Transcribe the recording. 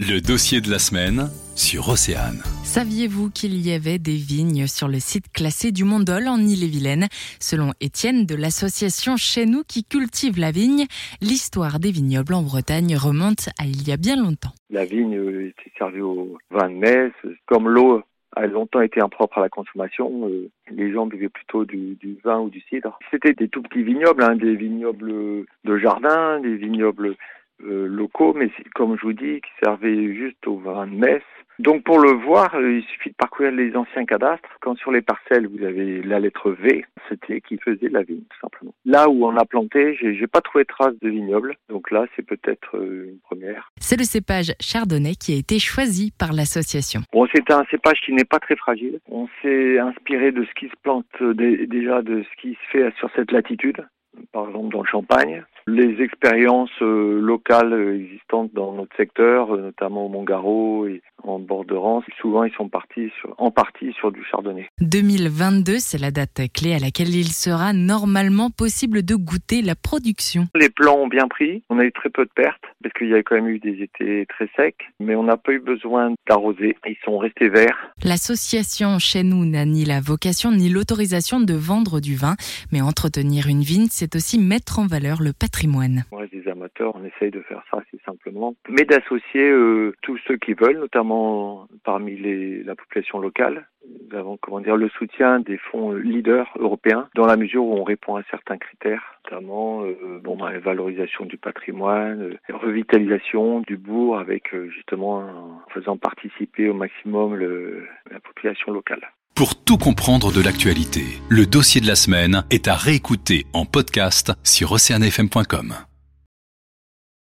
Le dossier de la semaine sur Océane. Saviez-vous qu'il y avait des vignes sur le site classé du Mondol en Ille-et-Vilaine? Selon Étienne de l'association Chez nous qui cultive la vigne, l'histoire des vignobles en Bretagne remonte à il y a bien longtemps. La vigne euh, était servie au vin de messe. Comme l'eau a longtemps été impropre à la consommation, euh, les gens buvaient plutôt du, du vin ou du cidre. C'était des tout petits vignobles, hein, des vignobles de jardin, des vignobles locaux, mais comme je vous dis, qui servaient juste au vin de messe. Donc pour le voir, euh, il suffit de parcourir les anciens cadastres. Quand sur les parcelles vous avez la lettre V, c'était qui faisait la vigne tout simplement. Là où on a planté, j'ai pas trouvé de traces de vignoble, donc là c'est peut-être euh, une première. C'est le cépage chardonnay qui a été choisi par l'association. Bon, c'est un cépage qui n'est pas très fragile. On s'est inspiré de ce qui se plante déjà de ce qui se fait sur cette latitude par exemple dans le Champagne. Les expériences euh, locales existantes dans notre secteur, euh, notamment au Montgaro et en bord de Rance, souvent ils sont partis sur, en partie sur du chardonnay. 2022, c'est la date clé à laquelle il sera normalement possible de goûter la production. Les plants ont bien pris, on a eu très peu de pertes parce qu'il y a quand même eu des étés très secs, mais on n'a pas eu besoin d'arroser, ils sont restés verts. L'association chez nous n'a ni la vocation ni l'autorisation de vendre du vin, mais entretenir une vigne, c'est aussi mettre en valeur le patrimoine. Reste des amateurs, on essaye de faire ça assez mais d'associer euh, tous ceux qui veulent, notamment parmi la population locale. Nous avons comment dire le soutien des fonds leaders européens dans la mesure où on répond à certains critères, notamment euh, bon bah, la valorisation du patrimoine, euh, revitalisation du bourg avec euh, justement en faisant participer au maximum la population locale. Pour tout comprendre de l'actualité, le dossier de la semaine est à réécouter en podcast sur oceanfm.com.